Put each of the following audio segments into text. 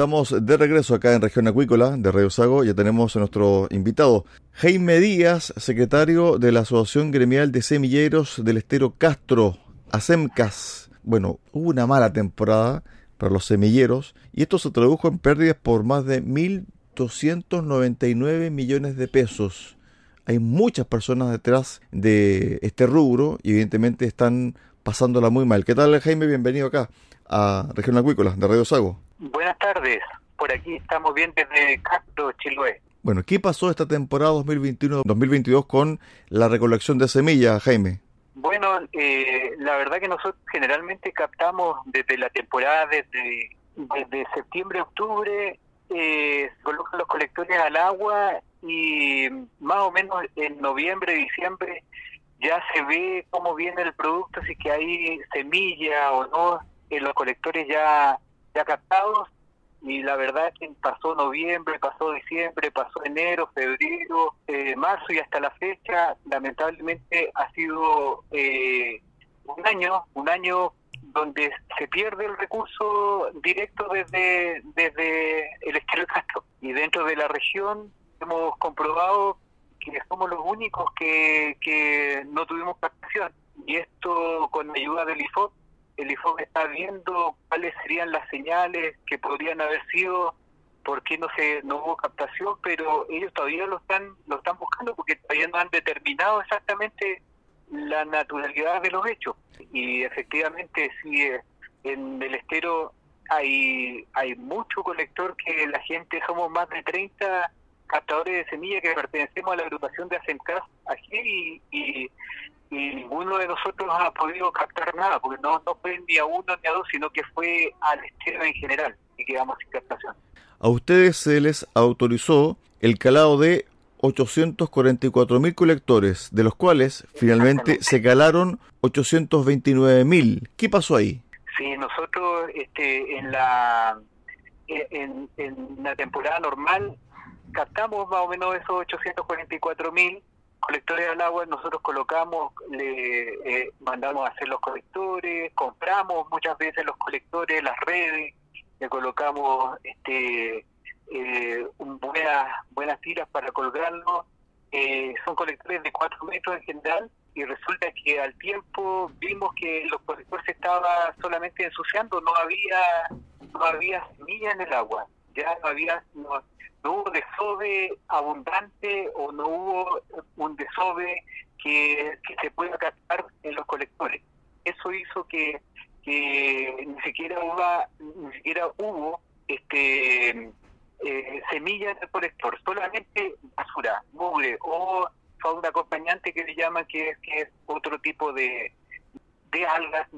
Estamos de regreso acá en Región Acuícola de Radio Sago. Ya tenemos a nuestro invitado, Jaime Díaz, secretario de la Asociación Gremial de Semilleros del Estero Castro, ASEMCAS. Bueno, hubo una mala temporada para los semilleros y esto se tradujo en pérdidas por más de 1.299 millones de pesos. Hay muchas personas detrás de este rubro y evidentemente están pasándola muy mal. ¿Qué tal Jaime? Bienvenido acá a Región Acuícola de Radio Sago. Buenas tardes, por aquí estamos bien desde Castro, Chiloé. Bueno, ¿qué pasó esta temporada 2021-2022 con la recolección de semillas, Jaime? Bueno, eh, la verdad que nosotros generalmente captamos desde la temporada, desde, desde septiembre, octubre, eh, colocan los colectores al agua y más o menos en noviembre, diciembre ya se ve cómo viene el producto, si que hay semilla o no en los colectores ya, ya captados y la verdad es que pasó noviembre, pasó diciembre, pasó enero, febrero, eh, marzo y hasta la fecha, lamentablemente ha sido eh, un año, un año donde se pierde el recurso directo desde, desde el estero Castro. Y dentro de la región hemos comprobado que somos los únicos que, que no tuvimos captación. Y esto con ayuda del IFOP el IFOP está viendo cuáles serían las señales que podrían haber sido, por qué no se no hubo captación, pero ellos todavía lo están lo están buscando porque todavía no han determinado exactamente la naturalidad de los hechos. Y efectivamente, sí, eh, en el estero hay hay mucho colector que la gente, somos más de 30 captadores de semillas que pertenecemos a la agrupación de ASEMCAS aquí y, y ninguno de nosotros ha podido captar nada, porque no, no fue ni a uno ni a dos, sino que fue al estero en general y quedamos sin captación. A ustedes se les autorizó el calado de 844 mil colectores, de los cuales finalmente se calaron 829 mil. ¿Qué pasó ahí? Sí, nosotros este, en la en, en la temporada normal captamos más o menos esos 844 mil colectores al agua nosotros colocamos, le eh, mandamos a hacer los colectores, compramos muchas veces los colectores, las redes, le colocamos este eh, buenas buenas tiras para colgarlos. Eh, son colectores de 4 metros en general y resulta que al tiempo vimos que los colectores se estaba solamente ensuciando, no había no había semilla en el agua, ya no había no hubo desove abundante o no hubo un desove que, se pueda captar en los colectores. Eso hizo que, que ni siquiera hubo, ni siquiera hubo este eh, semillas en el colector, solamente basura, mugre o fauna acompañante que le llaman que, que es otro tipo de, de algas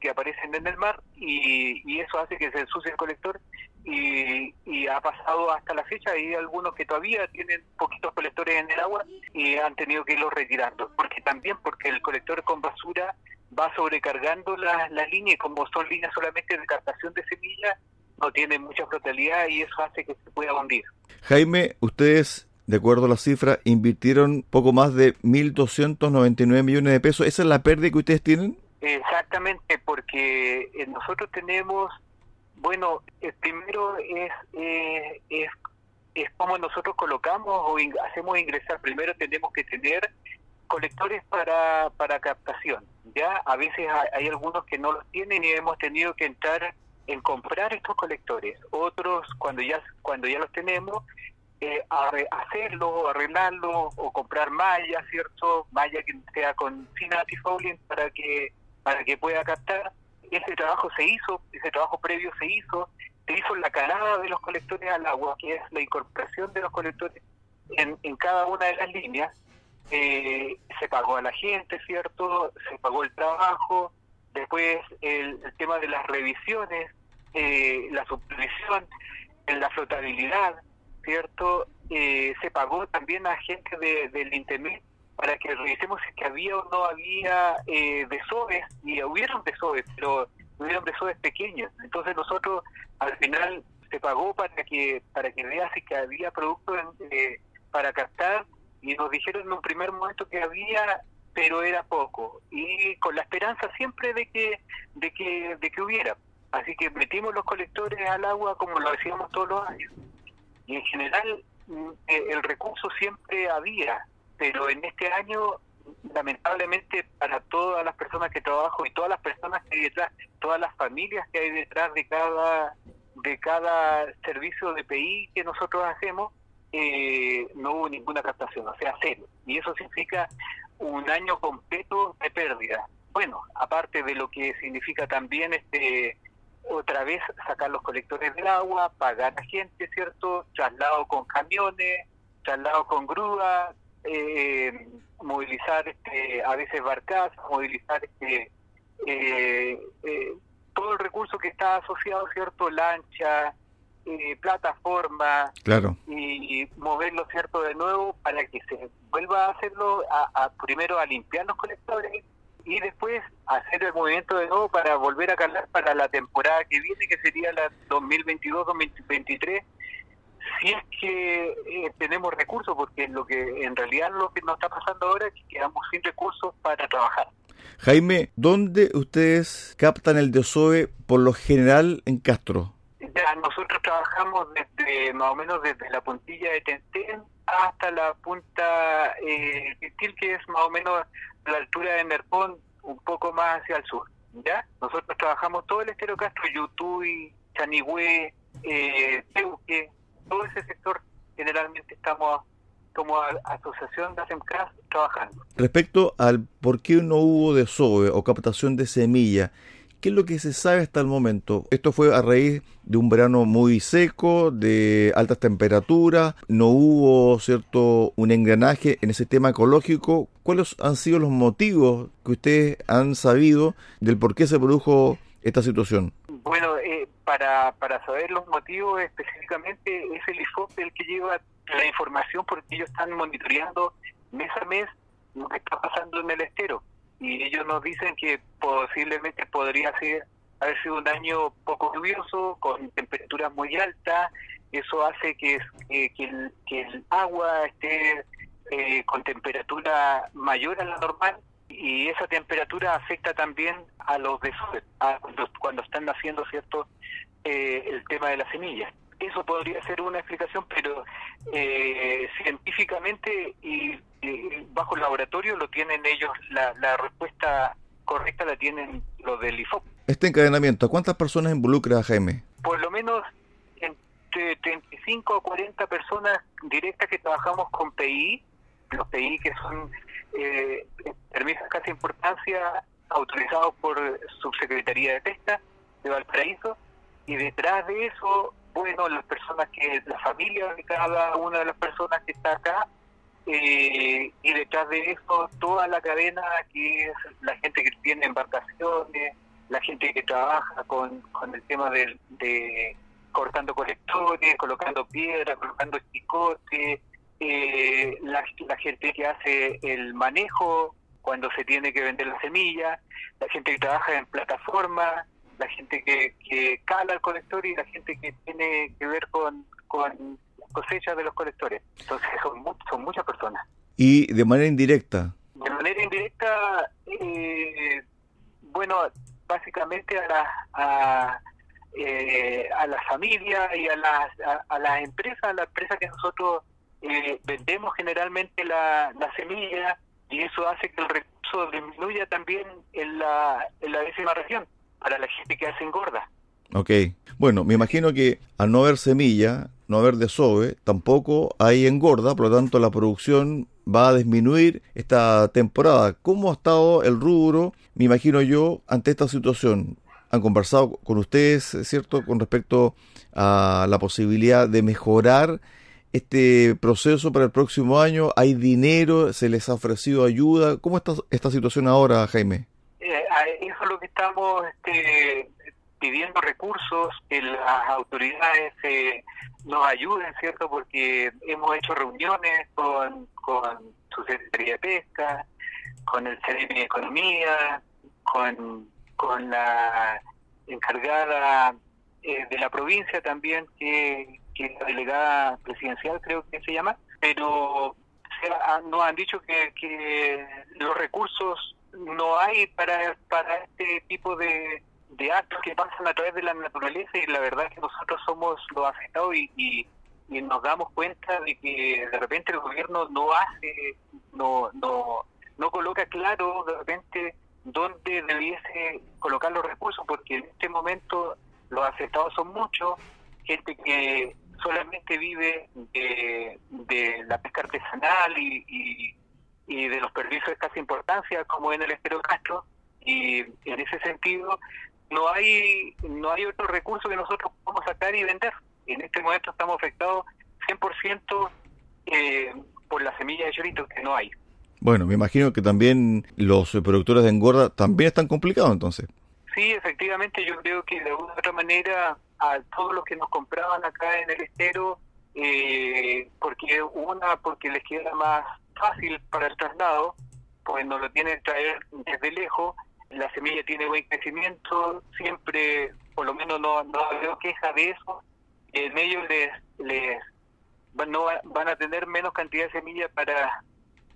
que aparecen en el mar y, eso hace que se ensucie el colector y, y, ha pasado hasta la fecha hay algunos que todavía tienen poquitos colectores en el agua y han tenido que irlos retirando porque también porque el colector con basura va sobrecargando las la líneas como son líneas solamente de captación de semillas no tiene mucha brutalidad y eso hace que se pueda hundir Jaime ustedes de acuerdo a la cifra, invirtieron poco más de 1.299 millones de pesos. ¿Esa es la pérdida que ustedes tienen? Exactamente, porque eh, nosotros tenemos, bueno, el primero es, eh, es, es como nosotros colocamos o hacemos ingresar. Primero tenemos que tener colectores para, para captación. Ya a veces hay, algunos que no los tienen y hemos tenido que entrar en comprar estos colectores. Otros, cuando ya cuando ya los tenemos, eh, hacerlo, arreglarlo o comprar malla, ¿cierto? Malla que sea con sin antifouling para que para que pueda captar. Ese trabajo se hizo, ese trabajo previo se hizo, se hizo la calada de los colectores al agua, que es la incorporación de los colectores en, cada una de las líneas. Eh, se pagó a la gente, ¿cierto? Se pagó el trabajo, después el, tema de las revisiones, eh, la supervisión, la flotabilidad, ¿cierto? Eh, se pagó también a gente de, del Internet para que revisemos si que había o no había eh, y hubieron desoves, pero hubieron desoves pequeños. Entonces nosotros al final se pagó para que para que vea si que había productos eh, para captar y nos dijeron en un primer momento que había pero era poco. Y con la esperanza siempre de que de que de que hubiera. Así que metimos los colectores al agua como lo hacíamos todos los años. Y en general mm, eh, el recurso siempre había pero en este año lamentablemente para todas las personas que trabajo y todas las personas que hay detrás, todas las familias que hay detrás de cada de cada servicio de PI que nosotros hacemos, eh, no hubo ninguna captación, o sea, cero. Y eso significa un año completo de pérdida. Bueno, aparte de lo que significa también este otra vez sacar los colectores del agua, pagar a gente, ¿cierto? Traslado con camiones, traslado con grúa, eh, movilizar este, a veces barcas, movilizar este, eh, eh, todo el recurso que está asociado, ¿cierto? Lancha, eh, plataforma, claro. y, moverlo, ¿cierto? De nuevo para que se vuelva a hacerlo, a, primero a limpiar los colectores y después hacer el movimiento de nuevo para volver a cargar para la temporada que viene, que sería la 2022-2023 si es que eh, tenemos recursos, porque lo que en realidad lo que nos está pasando ahora es que quedamos sin recursos para trabajar. Jaime, ¿dónde ustedes captan el desoe por lo general en Castro? Ya, nosotros trabajamos desde más o menos desde la puntilla de Tentén hasta la punta eh, que es más o menos la altura de Merpón, un poco más hacia el sur. ¿ya? Nosotros trabajamos todo el estero Castro, Yutui, Chanigüe, eh, Teuque, todo ese sector generalmente estamos como asociación de ASEMCAS trabajando. Respecto al por qué no hubo desove o captación de semilla, ¿qué es lo que se sabe hasta el momento? Esto fue a raíz de un verano muy seco, de altas temperaturas, no hubo cierto un engranaje en ese tema ecológico. ¿Cuáles han sido los motivos que ustedes han sabido del por qué se produjo esta situación? Para, para saber los motivos específicamente es el IFOP el que lleva la información porque ellos están monitoreando mes a mes lo que está pasando en el estero. Y ellos nos dicen que posiblemente podría ser haber sido un año poco lluvioso con temperaturas muy altas. Eso hace que, que, el, que el agua esté eh, con temperatura mayor a la normal y esa temperatura afecta también a los desórdenes, cuando, están naciendo, ¿cierto?, eh, el tema de las semillas. Eso podría ser una explicación, pero eh, científicamente y, bajo el laboratorio lo tienen ellos, la, la respuesta correcta la tienen los del IFOP. Este encadenamiento, ¿a cuántas personas involucra, Jaime? Por lo menos entre 35 o 40 personas directas que trabajamos con PI, los PI que son eh, permisos casi importancia autorizados por Subsecretaría de Pesca de Valparaíso y detrás de eso, bueno, las personas que, la familia de cada una de las personas que está acá eh, y detrás de eso toda la cadena que es la gente que tiene embarcaciones, la gente que trabaja con, con el tema de, de cortando colectores, colocando piedra, colocando chicotes, eh, la, gente que hace el manejo cuando se tiene que vender la semilla, la gente que trabaja en plataforma, la gente que, que cala el colector y la gente que tiene que ver con, con cosechas de los colectores. Entonces son, son muchas personas. ¿Y de manera indirecta? De manera indirecta, eh, bueno, básicamente a las a, eh, a las familias y a las a, las empresas, a las empresas que nosotros eh, vendemos generalmente la, la semilla y eso hace que el recurso disminuya también en la, en la décima región para la gente que hace engorda. Ok, bueno, me imagino que al no haber semilla, no haber desove, tampoco hay engorda, por lo tanto la producción va a disminuir esta temporada. ¿Cómo ha estado el rubro, me imagino yo, ante esta situación? Han conversado con ustedes, ¿cierto?, con respecto a la posibilidad de mejorar este proceso para el próximo año. ¿Hay dinero? ¿Se les ha ofrecido ayuda? ¿Cómo está esta situación ahora, Jaime? Eh, eso es lo que estamos este, pidiendo recursos, que las autoridades eh, nos ayuden, ¿cierto? Porque hemos hecho reuniones con, con su Secretaría de Pesca, con el CDM de Economía, con, con la encargada eh, de la provincia también, que, que la delegada presidencial creo que se llama, pero nos han dicho que, que los recursos no hay para, para este tipo de, de actos que pasan a través de la naturaleza y la verdad que nosotros somos los afectados y, y, nos damos cuenta de que de repente el gobierno no hace, no, no, no coloca claro de repente dónde debiese colocar los recursos porque en este momento los afectados son muchos, gente que solamente vive de, de la pesca artesanal y, y, y de los permisos de escasa importancia como en el Estero Castro y en ese sentido no hay no hay otro recurso que nosotros podamos sacar y vender. En este momento estamos afectados 100% eh, por la semilla de chorito que no hay. Bueno, me imagino que también los productores de engorda también están complicados entonces. Sí, efectivamente, yo creo que de alguna otra manera a todos los que nos compraban acá en el estero, eh, porque una, porque les queda más fácil para el traslado, pues no lo tienen que traer desde lejos, la semilla tiene buen crecimiento, siempre, por lo menos no, no veo queja de eso, en ellos les, les no, van a tener menos cantidad de semilla para,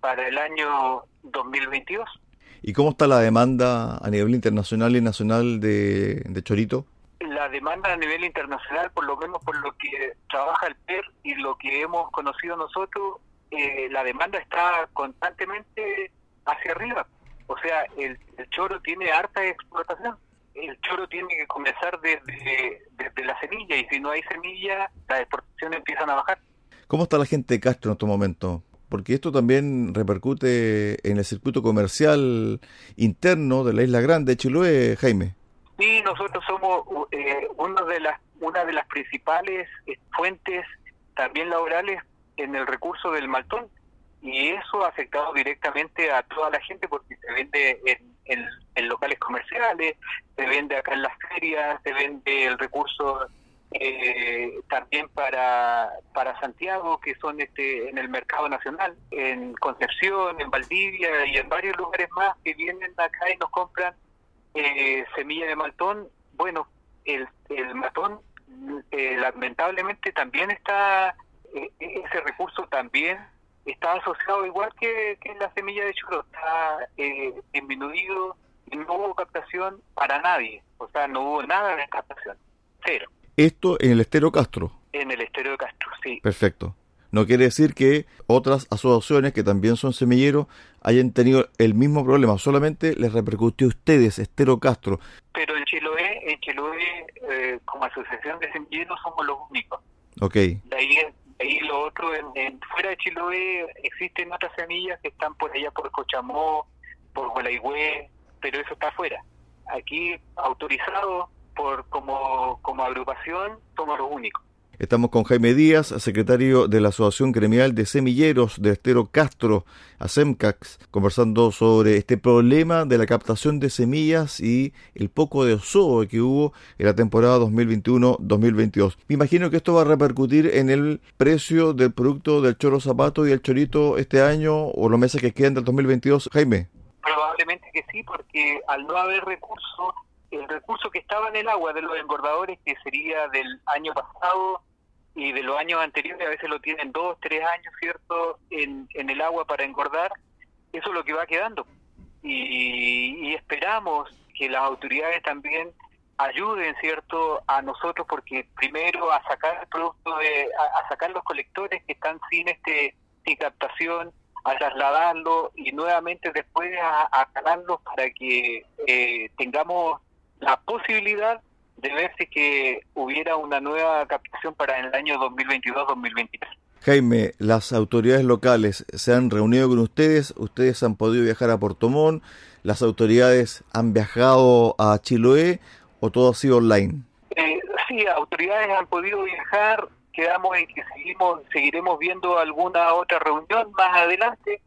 para el año 2022. ¿Y cómo está la demanda a nivel internacional y nacional de, de chorito? La demanda a nivel internacional, por lo menos por lo que trabaja el PER y lo que hemos conocido nosotros, eh, la demanda está constantemente hacia arriba. O sea, el, choro tiene harta explotación. El choro tiene que comenzar desde, la semilla y si no hay semilla, las exportaciones empiezan a bajar. ¿Cómo está la gente de Castro en este momento? Porque esto también repercute en el circuito comercial interno de la Isla Grande de Chiloé, Jaime. Sí, nosotros somos eh, una de las una de las principales eh, fuentes también laborales en el recurso del maltón y eso ha afectado directamente a toda la gente porque se vende en, en, locales comerciales, se vende acá en las ferias, se vende el recurso eh, también para, para Santiago, que son este en el mercado nacional, en Concepción, en Valdivia y en varios lugares más que vienen acá y nos compran eh, semilla de maltón. Bueno, el, el maltón eh, lamentablemente también está, eh, ese recurso también está asociado igual que, que la semilla de churro, está eh, disminuido no hubo captación para nadie, o sea, no hubo nada de captación, cero. Esto en el estero Castro. En el estero de Castro, sí. Perfecto. No quiere decir que otras asociaciones que también son semilleros hayan tenido el mismo problema, solamente les repercutió a ustedes, Estero Castro. Pero en Chiloé, en Chiloé eh, como asociación de semilleros somos los únicos. Ok. De ahí y lo otro, en, fuera de Chiloé existen otras semillas que están por allá por Cochamó, por Gualaigüe, pero eso está afuera. Aquí, autorizado por como, como agrupación, somos los únicos. Estamos con Jaime Díaz, secretario de la Asociación Gremial de Semilleros de Estero Castro, ASEMCAX, conversando sobre este problema de la captación de semillas y el poco de oso que hubo en la temporada 2021-2022. Me imagino que esto va a repercutir en el precio del producto del choro zapato y el chorito este año o los meses que quedan del 2022, Jaime. Probablemente que sí, porque al no haber recursos, el recurso que estaba en el agua de los engordadores, que sería del año pasado, y de los años anteriores a veces lo tienen dos, tres años, ¿cierto?, en, en el agua para engordar, eso es lo que va quedando. Y, esperamos que las autoridades también ayuden, ¿cierto?, a nosotros, porque primero a sacar el producto, de, a, sacar los colectores que están sin este sin captación, a trasladarlo y nuevamente después a, a para que eh, tengamos la posibilidad de ver si que hubiera una nueva captación para el año 2022-2023. Jaime, las autoridades locales se han reunido con ustedes, ustedes han podido viajar a Portomón, las autoridades han viajado a Chiloé o todo ha sido online? Eh, sí, autoridades han podido viajar, quedamos en que seguimos, seguiremos viendo alguna otra reunión más adelante,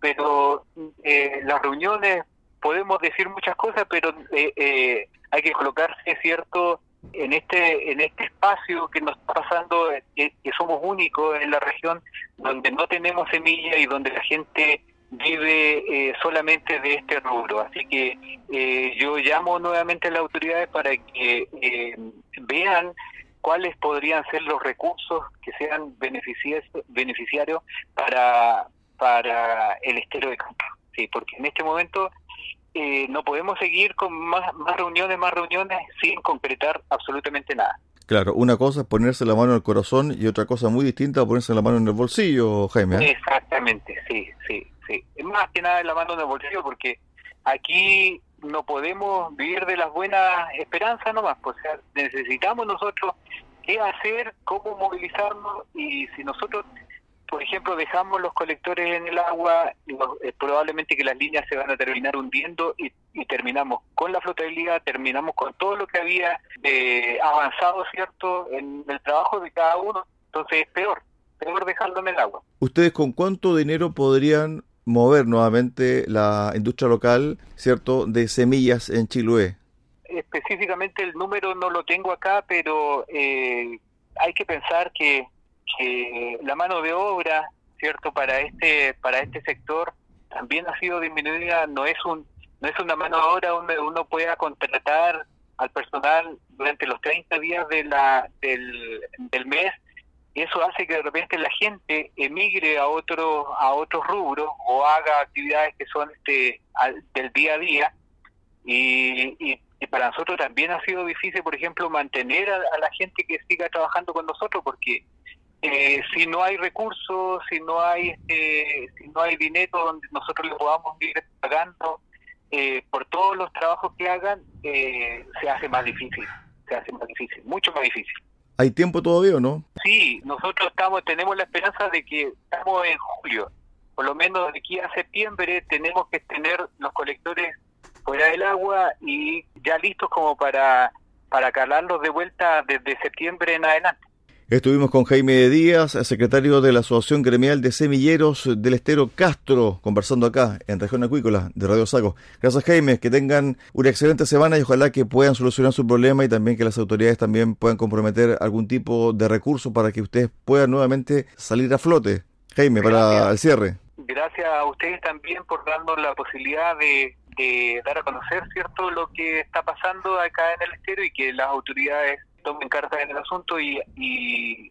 pero eh, las reuniones podemos decir muchas cosas, pero eh, eh, hay que colocarse cierto en este en este espacio que nos está pasando que, somos únicos en la región donde no tenemos semilla y donde la gente vive eh, solamente de este rubro. Así que eh, yo llamo nuevamente a las autoridades para que eh, vean cuáles podrían ser los recursos que sean beneficiarios para para el estero de campo sí porque en este momento eh, no podemos seguir con más, más reuniones, más reuniones sin concretar absolutamente nada. Claro, una cosa es ponerse la mano en el corazón y otra cosa muy distinta es ponerse la mano en el bolsillo, Jaime. ¿eh? Exactamente, sí, sí, sí. Es más que nada la mano en el bolsillo porque aquí no podemos vivir de las buenas esperanzas nomás, pues, o sea, necesitamos nosotros qué hacer, cómo movilizarnos y si nosotros por ejemplo, dejamos los colectores en el agua, eh, probablemente que las líneas se van a terminar hundiendo y, terminamos con la flotabilidad, terminamos con todo lo que había eh, avanzado, ¿cierto?, en el trabajo de cada uno. Entonces es peor, peor dejarlo en el agua. ¿Ustedes con cuánto dinero podrían mover nuevamente la industria local, ¿cierto?, de semillas en Chiloé? Específicamente el número no lo tengo acá, pero eh, hay que pensar que que la mano de obra, cierto, para este para este sector también ha sido disminuida. No es un no es una mano de obra donde uno pueda contratar al personal durante los 30 días de la del, del mes. Eso hace que de repente la gente emigre a otro a otros rubros o haga actividades que son este del día a día y, y, para nosotros también ha sido difícil, por ejemplo, mantener a, la gente que siga trabajando con nosotros, porque eh, si no hay recursos, si no hay eh, si no hay dinero donde nosotros le podamos ir pagando eh, por todos los trabajos que hagan, se hace más difícil, se hace más difícil, mucho más difícil. ¿Hay tiempo todavía o no? Sí, nosotros estamos tenemos la esperanza de que estamos en julio, por lo menos de aquí a septiembre tenemos que tener los colectores fuera del agua y ya listos como para para calarlos de vuelta desde septiembre en adelante. Estuvimos con Jaime Díaz, secretario de la Asociación Gremial de Semilleros del Estero Castro, conversando acá en Región Acuícola de Radio Sago. Gracias Jaime, que tengan una excelente semana y ojalá que puedan solucionar su problema y también que las autoridades también puedan comprometer algún tipo de recurso para que ustedes puedan nuevamente salir a flote. Jaime, para el cierre. Gracias a ustedes también por darnos la posibilidad de, de dar a conocer cierto lo que está pasando acá en el estero y que las autoridades tomen cartas en el asunto y,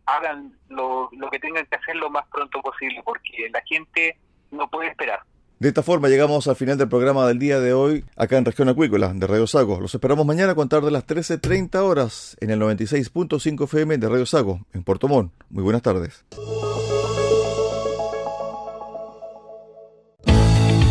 hagan lo, que tengan que hacer lo más pronto posible, porque la gente no puede esperar. De esta forma llegamos al final del programa del día de hoy acá en Región Acuícola de Radio Sago. Los esperamos mañana a contar de las 13.30 horas en el 96.5 FM de Radio Sago en Puerto Montt. Muy buenas tardes.